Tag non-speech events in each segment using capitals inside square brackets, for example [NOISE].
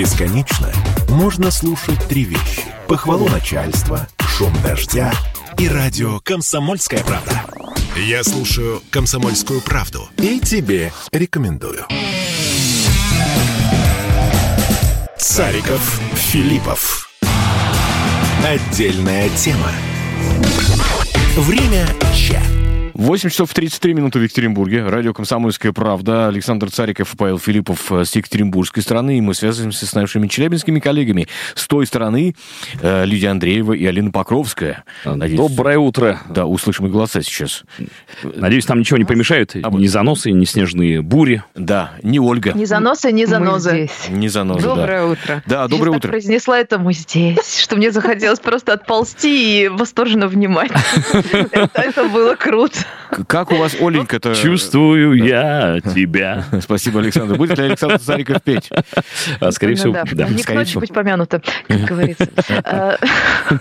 Бесконечно можно слушать три вещи. Похвалу начальства, шум дождя и радио «Комсомольская правда». Я слушаю «Комсомольскую правду» и тебе рекомендую. Цариков, Филиппов. Отдельная тема. Время чат. 8 часов 33 минуты в Екатеринбурге. Радио «Комсомольская правда». Александр Цариков и Павел Филиппов с екатеринбургской стороны. И мы связываемся с нашими челябинскими коллегами. С той стороны э, Лидия Андреева и Алина Покровская. Надеюсь, Доброе утро. Да, услышим их голоса сейчас. Надеюсь, там ничего не помешают. А ни заносы, ни снежные бури. Да, не Ольга. Ни заносы, ни занозы. Не занозы, Доброе да. утро. Да, доброе Я утро. так произнесла это мы здесь, что мне захотелось просто отползти и восторженно внимать. [LAUGHS] Это было круто. Как у вас, Оленька-то? Чувствую я тебя. [LAUGHS] Спасибо, Александр. Будет ли Александр Цариков петь? А, скорее всего, Ну да. Не к скорее ночи всего. быть помянуто, как говорится. Э,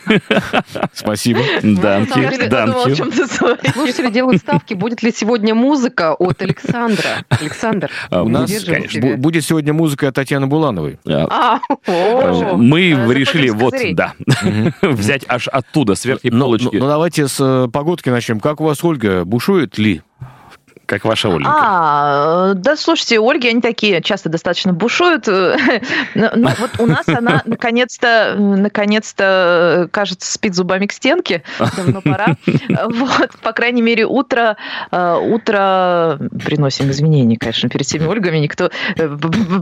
[LAUGHS] Спасибо. Чем-то своем. Слушатели делают ставки, будет ли сегодня музыка от Александра. Александр, А, У нас конечно. будет сегодня музыка Татьяны Булановой. А, А, о, Мы э, решили вот, да, [LAUGHS] взять аж оттуда, с верхней Ну, ну, полочки. ну, давайте с э, погодки начнем. Как у вас, Ольга, бушует ли? Как ваша Оленька. А, да, слушайте, Ольги, они такие часто достаточно бушуют. Но- [LAUGHS] но вот у нас она наконец-то, наконец-то, кажется, спит зубами к стенке. Давно пора. Вот, по крайней мере, утро, э, утро приносим извинения, конечно, перед всеми Ольгами. Никто, э,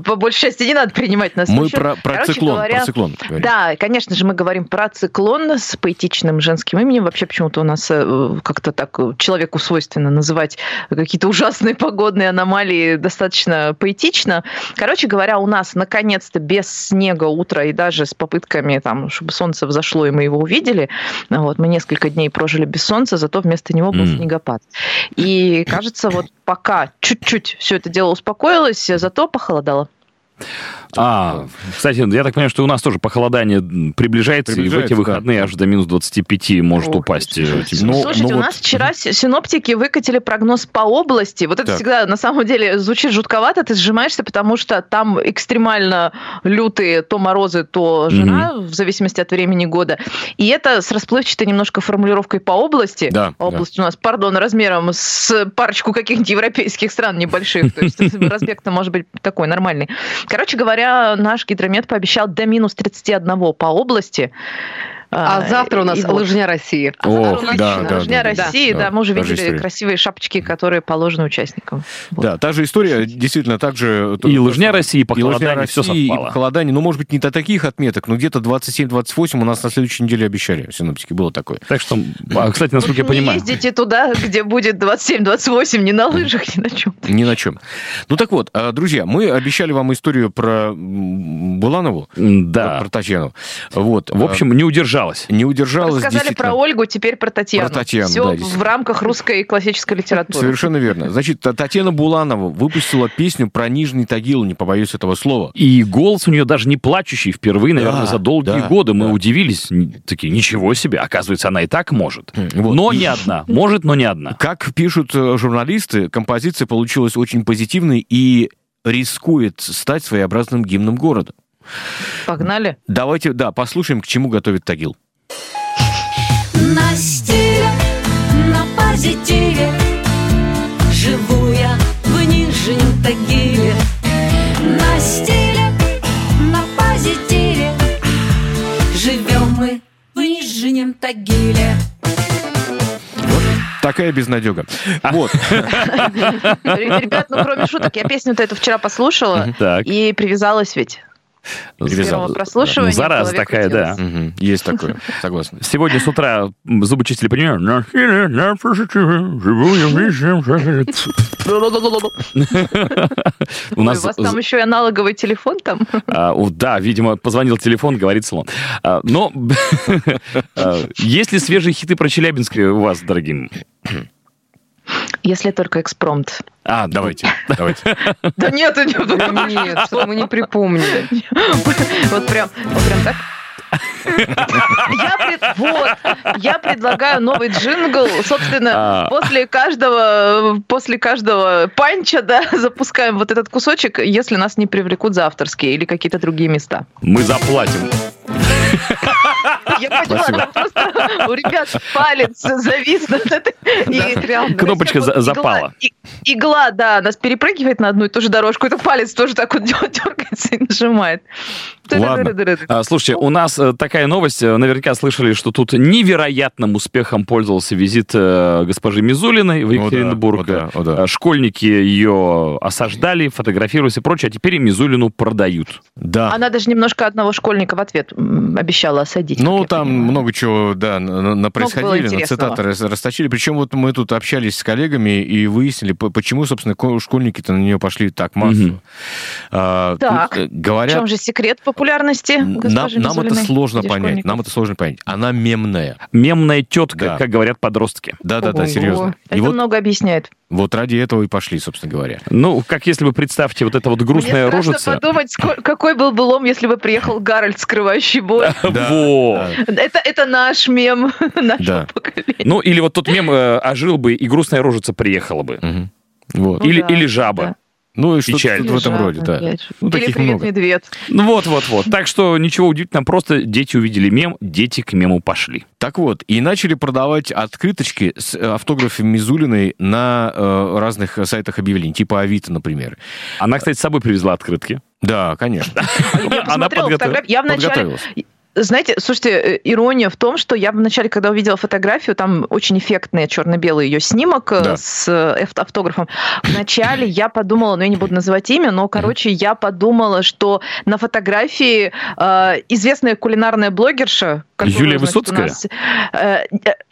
по большей части, не надо принимать нас. Мы про, про Короче циклон. говоря, про циклон говорим. Да, конечно же, мы говорим про циклон с поэтичным женским именем. Вообще почему-то у нас э, как-то так человеку свойственно называть какие-то ужасные погодные аномалии достаточно поэтично. Короче говоря, у нас наконец-то без снега утро и даже с попытками, там, чтобы солнце взошло и мы его увидели. Вот, мы несколько дней прожили без солнца, зато вместо него был М. снегопад. И кажется, вот пока чуть-чуть все это дело успокоилось, зато похолодало. А, кстати, я так понимаю, что у нас тоже похолодание м, приближается, и в Приближается, эти выходные аж до минус 25 может Ох, упасть. э, слушайте. Ну, Слушайте, ну у вот- нас вчера синоптики выкатили прогноз по области. Вот это Так. всегда на самом деле звучит жутковато, ты сжимаешься, потому что там экстремально лютые то морозы, то жара, в зависимости от времени года. И это с расплывчатой немножко формулировкой по области. Да, Область у нас, пардон, размером с парочку каких-нибудь европейских стран небольших. То есть [LAUGHS] разбег-то может быть такой нормальный. Короче говоря, наш гидромет пообещал до минус 31 по области. А завтра у нас и вот. лыжня России. А нас да, да, Лыжня да, да. России, Да, да, мы уже видели история. красивые шапочки, которые положены участникам. Вот. Да, та же история, действительно, так же... И лыжня России, и И лыжня похолодание, все России, и совпало. похолодание. Ну, может быть, не до таких отметок, но где-то 27-28 у нас на следующей неделе обещали. Синоптики было такое. Так что, а, кстати, насколько я Не понимаю... ездите туда, где будет 27-28, ни на лыжах, ни на чем. Ни на чем. Ну так вот, а, друзья, мы обещали вам историю про Буланову, Да. про Татьяну. Вот. В общем, не удержалась. не удержалась действительно. про Ольгу, теперь про Татьяну. Про Татьяну, Все да, в рамках русской классической литературы. Совершенно верно. Значит, Та- Татьяна Буланова выпустила песню про Нижний Тагил, не побоюсь этого слова. И голос у нее даже не плачущий впервые, наверное, Да, за долгие да, годы. Мы да. удивились, такие, ничего себе, оказывается, она и так может. Вот. Но не одна. Может, но не одна. Как пишут э, журналисты, композиция получилась очень позитивной и рискует стать своеобразным гимном города. Погнали. Давайте, да, послушаем, к чему готовит Тагил. На стиле, на позитиве Живу я в Нижнем Тагиле На стиле, на позитиве Живем мы в Нижнем Тагиле Такая безнадега. Вот. [LAUGHS] Ребят, ну кроме шуток, я песню-то эту вчера послушала Так. и привязалась ведь. С первого прослушивания. Ну, зараза такая, да. Есть такое, [LAUGHS] согласен. Сегодня с утра зубочистили Тагиле. [LAUGHS] У нас у вас там еще и аналоговый телефон там? [LAUGHS] А, да, видимо, позвонил телефон, говорит слон. А, но а, есть ли свежие хиты про Челябинск у вас, дорогим? Если только экспромт. А, давайте, давайте. [LAUGHS] Да нет, нет, Нет, что мы не припомнили. [LAUGHS] Вот прям, вот прям так. Я, пред- вот, я предлагаю новый джингл. Собственно, А. после каждого, после каждого панча, да, [LAUGHS] запускаем вот этот кусочек, если нас не привлекут за авторские или какие-то другие места. Мы заплатим. Я поняла, Спасибо. там просто у ребят палец завис над этой. Кнопочка запала. Игла, да, нас перепрыгивает на одну и ту же дорожку, и этот палец тоже так вот дергается и нажимает. Ладно. А, Слушайте, у нас э, такая новость. э, Наверняка слышали, что тут невероятным успехом пользовался визит э, госпожи Мизулиной в О, да, Екатеринбург. о, да, о, да. Школьники ее осаждали, фотографировались и прочее, а теперь и Мизулину продают. Да. Она даже немножко одного школьника в ответ обещала осадить. Ну, там понимаю. много чего, да, на, на- происходили, на цитаты рас- расточили. Причем вот мы тут общались с коллегами и выяснили, по- почему, собственно, ко- школьники-то на нее пошли так массово. Мгм. А, Так, тут, э, В говорят, чем же секрет популярности нам, нам это сложно понять. Нам это сложно понять. Она мемная. Мемная тетка, Да. как говорят подростки. Да-да-да, серьезно. И Это вот, много объясняет. вот ради этого и пошли, собственно говоря. Ну, как если вы представьте вот эта вот грустная Мне страшно рожица. подумать, какой был бы лом, если бы приехал Гарольд, скрывающий боль. [LAUGHS] Да, Во. Это, это наш мем [LAUGHS] нашего Да. поколения. Ну, или вот тот мем э, ожил бы, и грустная рожица приехала бы. Мгм. Вот. Ну или, да, или жаба. да. Ну и что-то в этом роде, да. же. Ну, Или таких привет, много. медведь. Ну вот, вот, вот. Так что ничего удивительного, просто дети увидели мем, дети к мему пошли. Так вот, и начали продавать открыточки с э, автографами Мизулиной на э, разных сайтах объявлений, типа Авито, например. Она, кстати, с собой привезла открытки. Да, конечно. Я Она посмотрела подготов- фотографии. Я вначале... Знаете, слушайте, э, ирония в том, что я вначале, когда увидела фотографию, там очень эффектный черно-белый ее снимок э, Да. с э, авто- автографом. Вначале я подумала, ну я не буду называть имя, но, короче, я подумала, что на фотографии э, известная кулинарная блогерша... Юлия значит, Высоцкая? нас, э,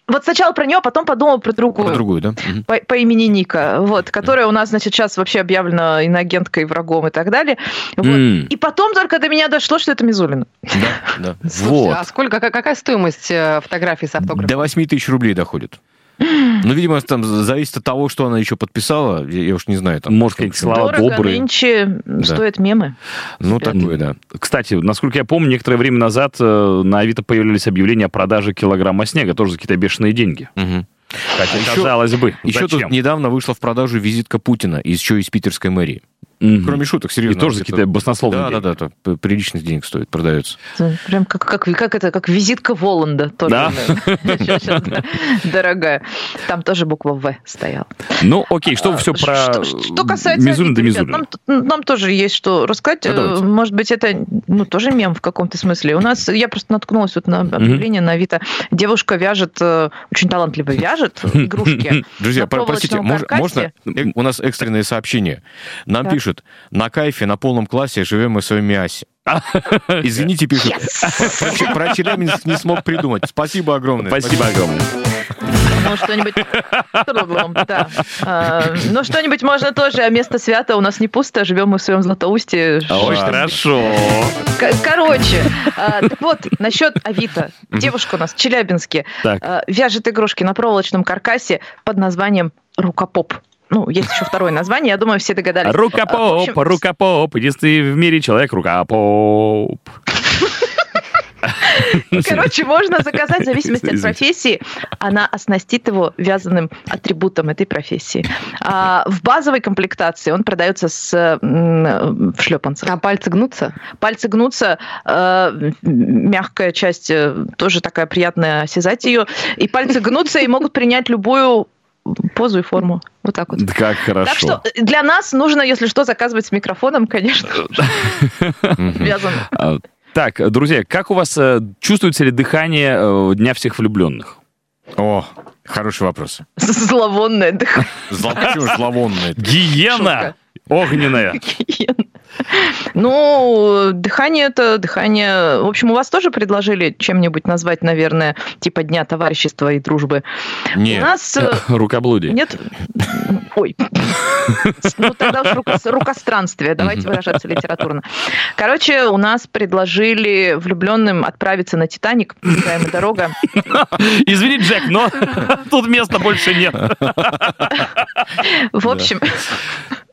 вот сначала про нее, потом подумала про другую. Про другую, да? По, по имени Ника, вот, которая у нас, значит, сейчас вообще объявлена иноагенткой, врагом и так далее. Вот. М. И потом только до меня дошло, что это Мизулина. Да, да. [LAUGHS] Слушайте, Вот. а сколько, какая, какая стоимость э, фотографии с автографом? До 8 тысяч рублей доходит. Ну, видимо, там зависит от того, что она еще подписала. Я, я уж не знаю. Там, Может, какие-то слова Дорого добрые. нынче стоят мемы. Ну, такое, да. Кстати, насколько я помню, некоторое время назад э, на Авито появились объявления о продаже килограмма снега, тоже за какие-то бешеные деньги. Мгм. Хотя, еще- казалось бы, Еще зачем? тут недавно вышла в продажу визитка Путина, еще из питерской мэрии. Мгм. Кроме шуток, И серьезно. тоже за какие-то баснословные Да, да, деньги. да, да, приличных денег стоит, продается. Прям как, как, как это, как визитка Воланда. Тоже, Да? да, [LAUGHS] дорогая. Там тоже буква В стояла. Ну, окей, что А, все про Что, касается да ребят, Мизулин? нам, тоже есть что рассказать. Да. Э, Может быть, это ну, тоже мем в каком-то смысле. У нас, я просто наткнулась вот на объявление на Авито. Девушка вяжет, э, очень талантливо вяжет [LAUGHS] игрушки. Друзья, простите, можно? Э, У нас экстренное сообщение. Нам Так. Пишут, на кайфе, на полном классе живем мы в своем мясе. Извините, пишут. Про, Че- про Челябинск не смог придумать. Спасибо огромное. Спасибо огромное. Ну, что-нибудь... Да. А, Ну, что-нибудь можно тоже, а место свято у нас не пусто, живем мы в своем Златоусте. Очень Ладно. хорошо. Короче, а, так вот, насчет Авито. Девушка у нас в Челябинске а, вяжет игрушки на проволочном каркасе под названием «Рукопоп». Ну, есть еще второе название, я думаю, все догадались. А, Рукопоп, общем, рукопоп, единственный в мире человек рукопоп. Короче, можно заказать в зависимости от профессии. Она оснастит его вязаным атрибутом этой профессии. А в базовой комплектации он продается с в шлепанцах. А пальцы гнутся? Пальцы гнутся, э, мягкая часть э, тоже такая приятная осязать ее. И пальцы гнутся и могут принять любую позу и форму. Вот так вот. Как хорошо. Так что э, для нас нужно, если что, заказывать с микрофоном, конечно, вязаным. А, Так, друзья, как у вас э, чувствуется ли дыхание э, Дня всех влюбленных? О, хороший вопрос. Зловонное дыхание. Зловонное? Гиена огненная. Ну, дыхание это дыхание. В общем, у вас тоже предложили чем-нибудь назвать, наверное, типа Дня товарищества и дружбы. У Нет. нас э, [LAUGHS] Рукоблудие. нет. Ой. Ну, тогда уж руко- рукостранствие. Давайте выражаться литературно. Короче, у нас предложили влюбленным отправиться на Титаник. Прямая дорога. [LAUGHS] Извини, Джек, но [LAUGHS] тут места больше нет. В общем,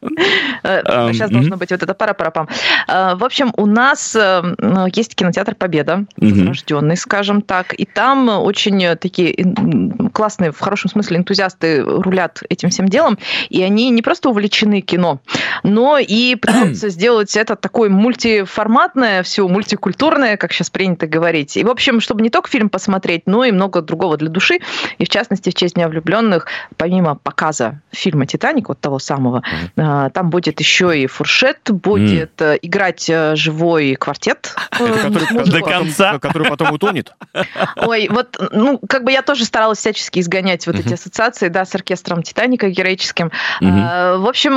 [LAUGHS] Сейчас мгм. должно быть вот это пара-парапам. Э, В общем, у нас э, есть кинотеатр «Победа», возрожденный, скажем так, и там очень э, такие классные, в хорошем смысле, энтузиасты рулят этим всем делом, и они не просто увлечены кино, но и пытаются [CLEARS THROAT] сделать это такое мультиформатное, все мультикультурное, как сейчас принято говорить. И, в общем, чтобы не только фильм посмотреть, но и много другого для души. И, в частности, в честь Дня влюбленных, помимо показа фильма «Титаник», вот того самого, там будет еще и фуршет, будет э, играть э, живой квартет. э, Который. До конца. Который потом утонет. Ой, вот, ну, как бы я тоже старалась всячески изгонять вот эти ассоциации, да, с оркестром «Титаника» героическим. А, В общем,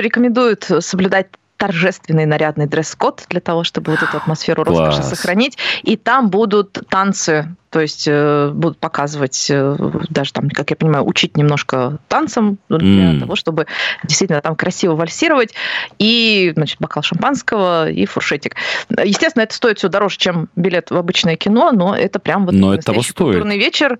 рекомендуют соблюдать торжественный нарядный дресс-код для того, чтобы вот эту атмосферу роскоши Класс. сохранить. И там будут танцы, то есть э, будут показывать, э, даже там, как я понимаю, учить немножко танцам для М. того, чтобы действительно там красиво вальсировать. И, значит, бокал шампанского и фуршетик. Естественно, это стоит все дороже, чем билет в обычное кино, но это прям вот Но это того стоит. культурный вечер.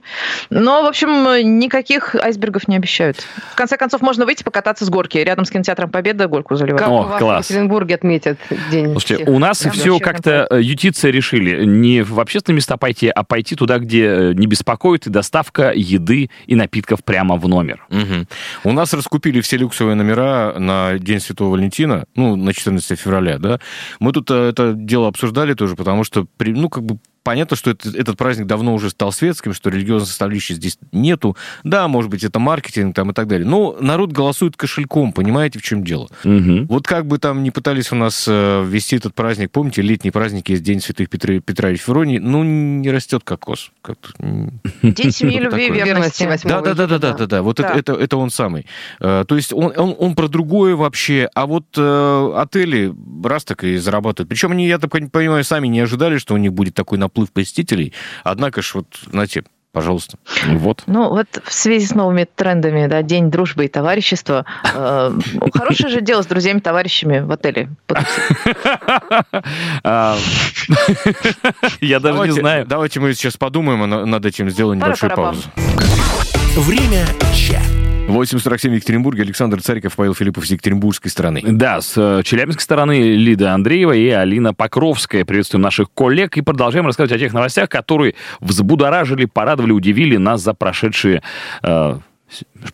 Но, в общем, никаких айсбергов не обещают. В конце концов, можно выйти покататься с горки. Рядом с кинотеатром Победа горку заливать. Как О, у вас класс. в Екатеринбурге отметят день Слушайте, всех у нас Прям все как-то э, ютицы решили. Не в общественные места пойти, а пойти туда, где э, не беспокоит и доставка еды и напитков прямо в номер. Мгм. У нас раскупили все люксовые номера на День Святого Валентина, ну, на 14 февраля, да. Мы тут э, это дело обсуждали тоже, потому что, ну, как бы понятно, что это- этот праздник давно уже стал светским, что религиозной составляющей здесь нету. Да, может быть, это маркетинг там и так далее. Но народ голосует кошельком, понимаете, в чем дело? Мгм. Вот как бы там ни пытались у нас э, ввести этот праздник, помните, летний праздник есть День Святых Петра, Петра и Февронии, ну, не растет кокос. Как-то, м, День семьи, любви? Верности верности. 8 да, да, да, да, да, да, да. Вот Да. Это, это, он самый. Э, То есть он, он, он про другое вообще, а вот э, отели раз так и зарабатывают. Причем они, я так понимаю, сами не ожидали, что у них будет такой наплыв посетителей. Однако ж вот, знаете, пожалуйста. Вот. Ну, вот в связи с новыми трендами, да, День дружбы и товарищества, э, хорошее же дело с друзьями-товарищами в отеле. [LAUGHS] А, Я даже не знаю. Давайте мы сейчас подумаем а на- над этим, сделаем небольшую паузу. Время чат. 8.47 в Екатеринбурге. Александр Цариков, Павел Филиппов с Екатеринбургской стороны. Да, с э, челябинской стороны Лида Андреева и Алина Покровская. Приветствуем наших коллег и продолжаем рассказывать о тех новостях, которые взбудоражили, порадовали, удивили нас за прошедшие э,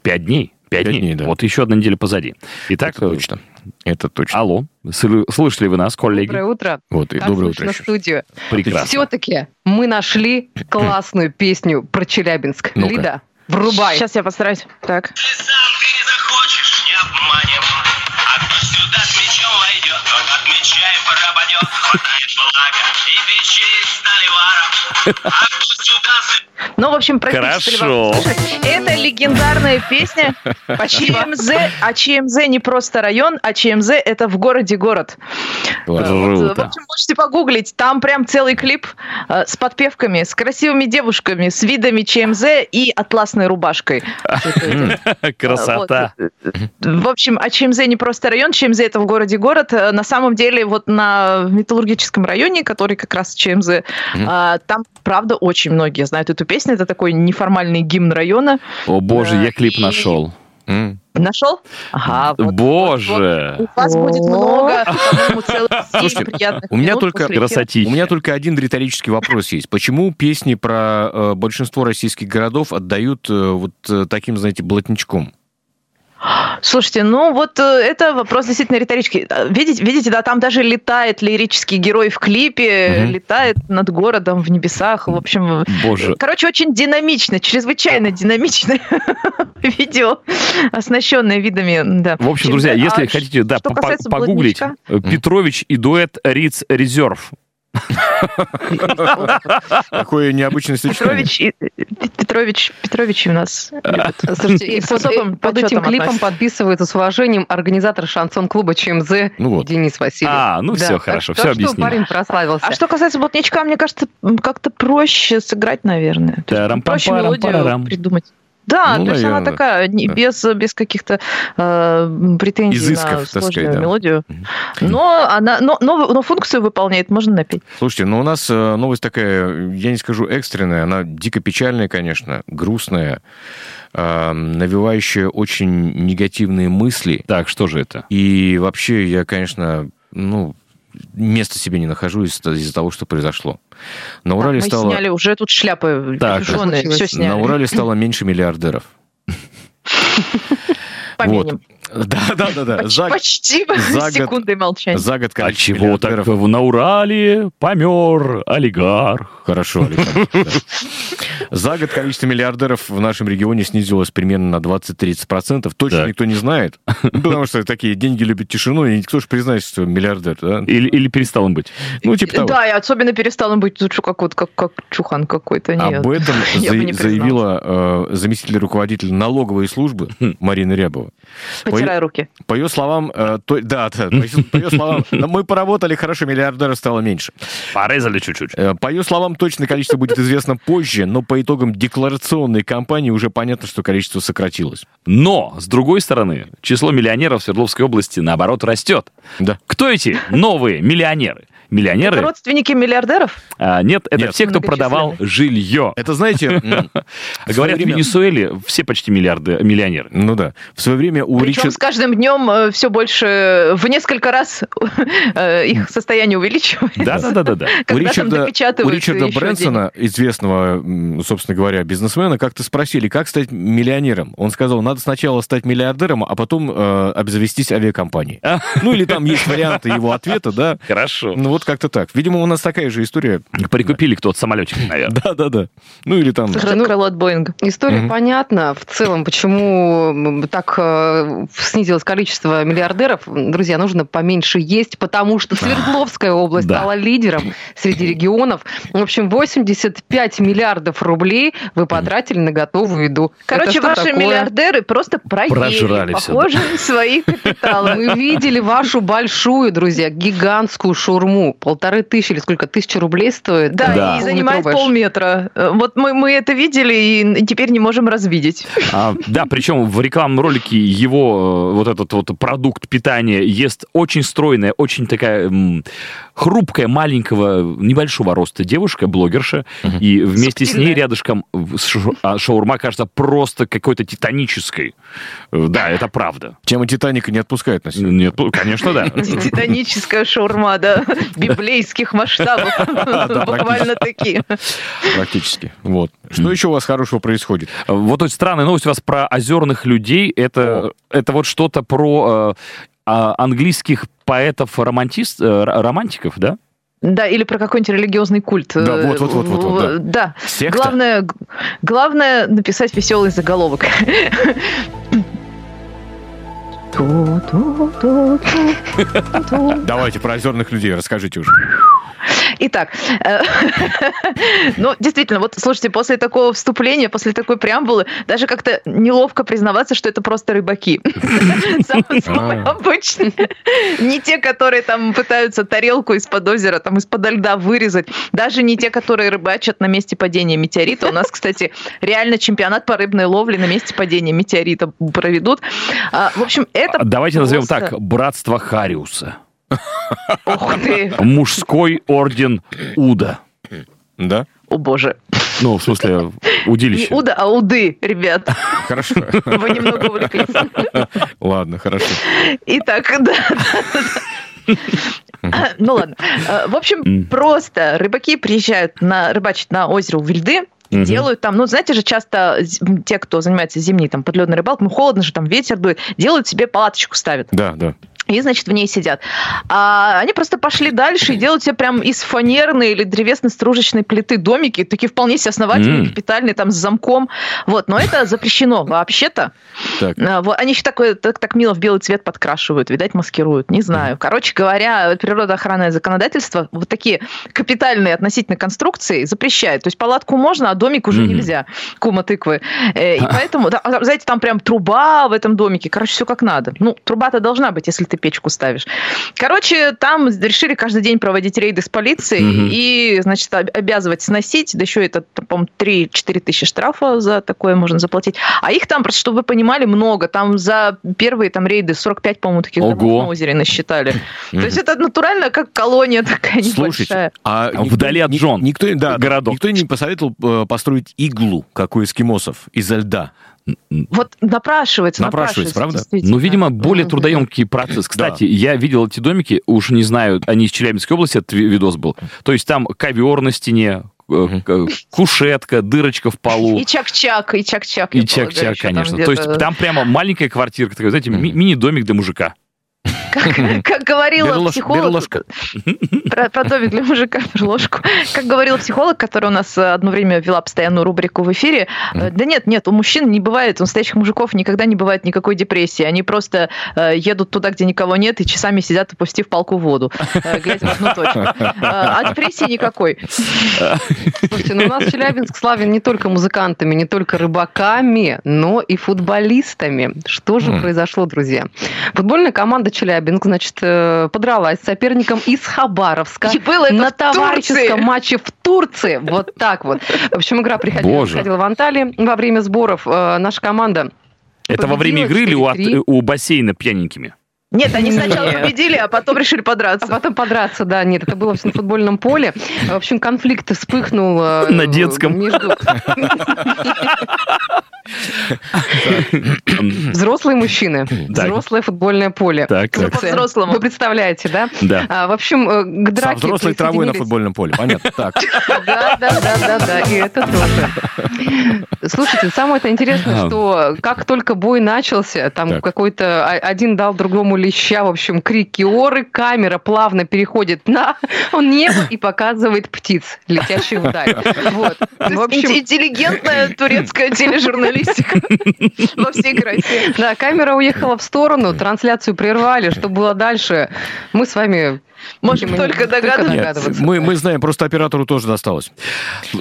дней. Пять, дней, дней, да. Вот еще одна неделя позади. Итак, Это точно. Это точно. алло, слы- слышали вы нас, коллеги? Доброе утро. Вот, и доброе утро. еще. студию. Прекрасно. Все-таки мы нашли классную песню про Челябинск. Ну-ка. Лида, врубай. Сейчас я постараюсь. Так. Сам пропадет Хватает благо и А кто сюда с Ну, в общем, практически... Хорошо. Слушай, Это легендарная песня. [LAUGHS] ЧМЗ, а ЧМЗ не просто район, а ЧМЗ это в городе город. Вот. В общем, можете погуглить. Там прям целый клип э, с подпевками, с красивыми девушками, с видами ЧМЗ и атласной рубашкой. [LAUGHS] Красота. В общем, а ЧМЗ не просто район, ЧМЗ это в городе город. Э, На самом деле, вот на металлургическом районе, который как раз ЧМЗ, Мгм. а, там, правда, очень многие знают эту песню. Это такой неформальный гимн района. О боже, я клип и- нашел. М. Нашел? Ага, вот, Боже. вот. У вас будет много, [LAUGHS] целых Слушайте, приятных у меня только. Красотища. У меня только один риторический вопрос есть. Почему песни про э, большинство российских городов отдают э, вот э, таким, знаете, блатничком? Слушайте, ну вот э, это вопрос действительно риторический. Э, Видите, видите, да, там даже летает лирический герой в клипе, Мгм. летает над городом в небесах. В общем, Боже. короче, очень динамично, чрезвычайно динамичное [LAUGHS] видео, оснащенное видами, да. В общем, друзья, а если ш- хотите, да, погуглить, э, Петрович и дуэт Риц Резерв. Какое необычное сочетание. Петрович, и- Петрович, Петрович у нас любят. Слушайте, под, этим клипом подписывается с уважением организатор шансон-клуба ЧМЗ Ну вот. Денис Васильев. А, ну все, хорошо, все что объяснили. парень прославился. А что касается блатничка, мне кажется, как-то проще сыграть, наверное. Проще мелодию придумать. Да, Ну, то есть она наверное, такая, не- да. без, без каких-то э, претензий Изысков, на сложную сказать, да. мелодию. Но, она, но, но, но функцию выполняет, можно напеть. Слушайте, ну у нас э, новость такая, я не скажу экстренная, она дико печальная, конечно, грустная, э, навевающая очень негативные мысли. Так, что же это? И вообще я, конечно, ну, места себе не нахожу из- из-за того, что произошло. На Урале мы стало... сняли уже тут шляпы Так, все сняли. На Урале стало меньше миллиардеров. Помянем. [LAUGHS] Да, да, да, да. Поч- За, Почти за год- секундой молчания. за год А количество чего так на Урале помер олигарх? Хорошо, да. За год количество миллиардеров в нашем регионе снизилось примерно на 20-30%. Точно никто не знает, [LAUGHS] потому что такие деньги любят тишину, и никто же признается, что миллиардер. да? Или, или перестал он быть? Ну, типа того. Да, и особенно перестал он быть тут как, вот, как, как чухан какой-то. Нет. Об этом [LAUGHS] за- заявила э, заместитель руководителя налоговой службы Марина Рябова. Потирай руки. По ее словам, э, то- да, [LAUGHS] да, по ее- по ее словам, [LAUGHS] «Ну, мы поработали хорошо, миллиардеров стало меньше. Порезали чуть-чуть. Э, По ее словам, точное количество будет известно позже, но по итогам декларационной кампании уже понятно, что количество сократилось. Но, с другой стороны, число миллионеров в Свердловской области, наоборот, растет. Да. Кто эти новые миллионеры? Миллионеры? Родственники миллиардеров? А, нет, это Нет. все, кто продавал жилье. Это, знаете, [LAUGHS] Говорят, в Венесуэле все почти миллиарды, миллионеры. Ну да. В свое время у Ричарда... с каждым днем все больше, в несколько раз [LAUGHS] э, их состояние увеличивается. Да-да-да-да. [LAUGHS] У Когда там Ричарда, у Ричарда еще Брэнсона, известного, м, собственно говоря, бизнесмена, как-то спросили, как стать миллионером. Он сказал, надо сначала стать миллиардером, а потом э, обзавестись авиакомпанией. А. Ну или там есть варианты его ответа, да. Хорошо. Ну вот как-то так. Видимо, у нас такая же история. Прикупили кто-то самолетик, наверное. Да-да-да. Ну или там... денег. ну, Крыло от Боинга. История понятна в целом, почему так э, снизилось количество миллиардеров. Друзья, нужно поменьше есть, потому что Свердловская область Да. стала лидером среди регионов. В общем, 85 миллиардов рублей вы потратили на готовую еду. Короче, ваши такое? миллиардеры просто проели, Прожрали похоже, свои капиталы. Мы видели вашу большую, друзья, гигантскую шурму. Полторы тысячи или сколько? Тысячи рублей стоит? Да, Да. и занимает полметра. Э, Вот мы, мы это видели и теперь не можем развидеть. А, да, причем в рекламном ролике его вот этот вот продукт питания ест очень стройная, очень такая м, хрупкая, маленького, небольшого роста девушка, блогерша, и вместе с ней рядышком а шаурма кажется просто какой-то титанической. Э, Да, это правда. Тема Титаника не отпускает нас. Нет, конечно, да. [LAUGHS] Титаническая шаурма, да, [LAUGHS] библейских масштабов. [LAUGHS] Буквально такие. Практически. Вот. Что еще у вас хорошего происходит? Вот очень странная новость у вас про озерных людей. Это, это вот что-то про э, а, английских поэтов-романтист, э, романтиков, да? Да, или про какой-нибудь религиозный культ. Да, вот, вот, вот, вот, вот, Э, Да. Секта? Главное, главное написать веселый заголовок. [LAUGHS] Давайте про озерных людей расскажите уже. Итак, э, [LAUGHS] ну, действительно, вот, слушайте, после такого вступления, после такой преамбулы, даже как-то неловко признаваться, что это просто рыбаки. [LAUGHS] Самые А. обычные. Не те, которые там пытаются тарелку из-под озера, там из-под льда вырезать. Даже не те, которые рыбачат на месте падения метеорита. У нас, кстати, реально чемпионат по рыбной ловле на месте падения метеорита проведут. А, В общем, это А Давайте назовем так, братство Хариуса. Ух ты, Мужской орден Уда. Да? о боже. Ну, в смысле, Не удилище. Уда, а Уды, ребят. Хорошо. Вы немного увлеклись. Ладно, хорошо. Итак, да. Ну ладно. А, В общем, просто рыбаки приезжают на рыбачить на озеро у Вильды, и Мгм. делают там, ну, знаете же, часто те, кто занимается зимней там подледной рыбалкой, ну, холодно же, там ветер дует, делают себе палаточку, ставят. Да, да. И, значит, в ней сидят. А они просто пошли дальше и делают себе прям из фанерной или древесно-стружечной плиты домики, такие вполне себе основательные, М. капитальные, там, с замком. Вот, но это запрещено вообще-то. Так. А, вот, они еще такой, так, так мило в белый цвет подкрашивают, видать, маскируют, не знаю. Короче говоря, природоохранное законодательство вот такие капитальные относительно конструкции запрещает. То есть палатку можно, а домик уже Мгм. нельзя. Кума тыквы. Э, И поэтому, да, а, знаете, там прям труба в этом домике. Короче, все как надо. Ну, труба-то должна быть, если ты печку ставишь. Короче, там решили каждый день проводить рейды с полицией Мгм. и, значит, об- обязывать сносить, да еще это, по-моему, 3-4 тысячи штрафа за такое можно заплатить. А их там, просто чтобы вы понимали, много. Там за первые там рейды 45, по-моему, таких домов Ого. на озере насчитали. [LAUGHS] То есть это натурально как колония такая Слушайте, небольшая. а А вдали от ни- Джон, никто, да, городок. никто не посоветовал э, построить иглу, как у эскимосов, изо льда. Вот напрашивается, Напрашивается, правда? действительно. Ну, видимо, более трудоемкий процесс. Кстати, я видел эти домики, уж не знаю, они из Челябинской области, этот ви- видос был. То есть там ковер на стене, э, кушетка, дырочка в полу. И чак-чак, и чак-чак. И чак-чак, конечно. То есть там прямо маленькая квартирка, такая, знаете, ми- мини-домик для мужика. Как, как говорила психолог... Про, про домик для мужика, про ложку. Как говорила психолог, которая у нас э, одно время вела постоянную рубрику в эфире, э, да нет, нет, у мужчин не бывает, у настоящих мужиков никогда не бывает никакой депрессии. Они просто э, едут туда, где никого нет, и часами сидят, опустив палку в воду, э, глядя в одну точку. Э, А депрессии никакой. Слушайте, ну у нас Челябинск славен не только музыкантами, не только рыбаками, но и футболистами. Что же произошло, друзья? Футбольная команда Челябинск, значит, э, подралась с соперником из Хабаровска И было это на в Турции. товарищеском матче в Турции. Вот так вот. В общем, игра приходила, Боже. проходила в Анталии во время сборов. Э, Наша команда Это во время игры или у, от- 4-3. у бассейна пьяненькими? Нет, они сначала Нет. победили, а потом решили А подраться. потом подраться, да, нет, это было все на футбольном поле. В общем, конфликт вспыхнул э, На детском. между взрослые мужчины, Так. взрослое футбольное поле. Так, Ну, так. по-взрослому. Вы представляете, да? Да. А, в общем, э, к Со драке взрослой травой на футбольном поле, понятно. Так. Да, да, да, да, да, и это тоже. Слушайте, самое это интересное, А. что как только бой начался, там какой-то а- один дал другому леща, в общем, крики оры, камера плавно переходит на [LAUGHS] небо и показывает птиц, летящих вдаль. Вот. То В общем, инте- интеллигентная турецкая тележурналистика [LAUGHS] во всей красе. да, камера уехала в сторону, трансляцию прервали. Что было дальше? Мы с вами Можем мы только догадываться. догадываться. Мы, мы знаем, просто оператору тоже досталось.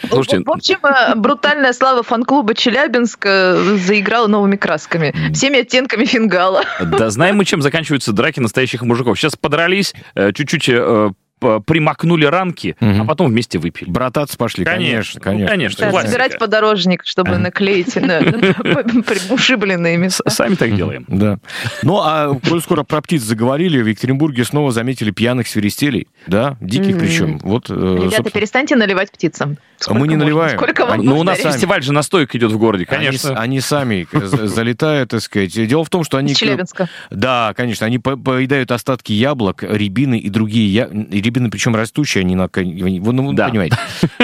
Слушайте, В общем, э, брутальная слава фан-клуба Челябинска заиграла новыми красками. Всеми оттенками фингала. да знаем мы, чем заканчиваются драки настоящих мужиков. Сейчас подрались, э, чуть-чуть э, примакнули ранки, Мгм. а потом вместе выпили. Брататься пошли, конечно, ну, конечно. конечно. Да, собирать подорожник, чтобы наклеить [LAUGHS] на на ушибленные места. Сами так делаем. Да. Ну, а коль скоро про птиц заговорили, в Екатеринбурге снова заметили пьяных свиристелей. Да, диких Мгм. причем. Вот, э, Ребята, собственно, перестаньте наливать птицам. Сколько мы не можно? наливаем. Сколько вам Ну, у нас повторять? фестиваль же настойка идет в городе, они, конечно. они сами за- залетают, так сказать. Дело в том, что они... Из Челябинска. Да, конечно, они по- поедают остатки яблок, рябины и другие... Я... Рябины, причем растущие, они на... вы, ну, вы Да. понимаете,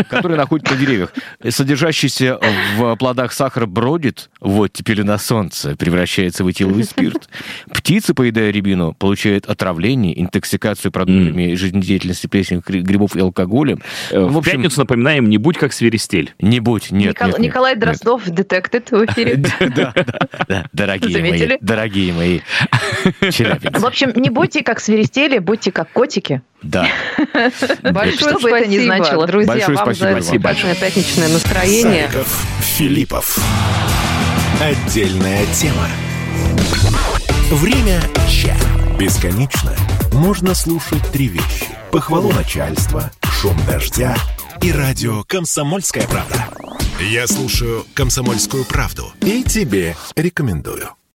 которые находятся на деревьях. Содержащийся в плодах сахар бродит, вот теперь и на солнце, превращается в этиловый спирт. Птицы, поедая рябину, получают отравление, интоксикацию продуктами жизнедеятельности плесневых гри- грибов и алкоголем. Э, В В общем, пятницу напоминаем, не будь как свиристель. не будь, нет, Никол- нет, нет. Николай Нет. Дроздов, детектед в эфире. [LAUGHS] Да, да, да, дорогие мои, дорогие мои. [LAUGHS] В общем, не будьте как свиристели, будьте как котики. Да. [LAUGHS] Большое Что бы это ни спасибо, значило. друзья, Большое вам спасибо за прекрасное пятничное настроение. Филиппов. Отдельная тема. Время чат. Бесконечно можно слушать три вещи. Похвалу начальства, шум дождя и радио «Комсомольская правда». Я слушаю «Комсомольскую правду» и тебе рекомендую.